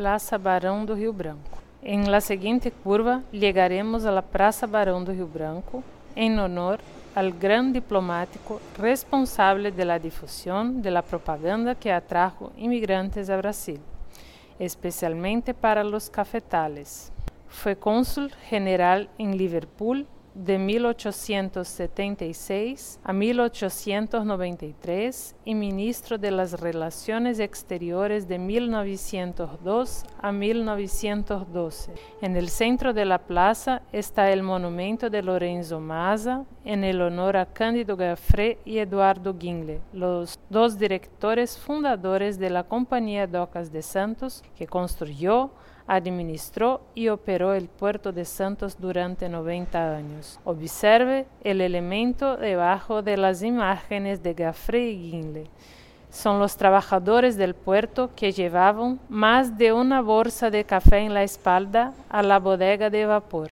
Plaza Barão do Rio Branco. Em la seguinte curva, chegaremos à Praça Barão do Rio Branco, em honor ao grande diplomático responsável pela difusão da propaganda que atrajo imigrantes a Brasil, especialmente para os cafetales. Foi cônsul general em Liverpool de 1876 a 1893 y ministro de las Relaciones Exteriores de 1902 a 1912. En el centro de la plaza está el monumento de Lorenzo Maza en el honor a Cândido Gaffré y Eduardo Gingle, los dos directores fundadores de la Compañía Docas de Santos que construyó administró y operó el puerto de Santos durante 90 años. Observe el elemento debajo de las imágenes de Gaffrey y Ginle. Son los trabajadores del puerto que llevaban más de una bolsa de café en la espalda a la bodega de vapor.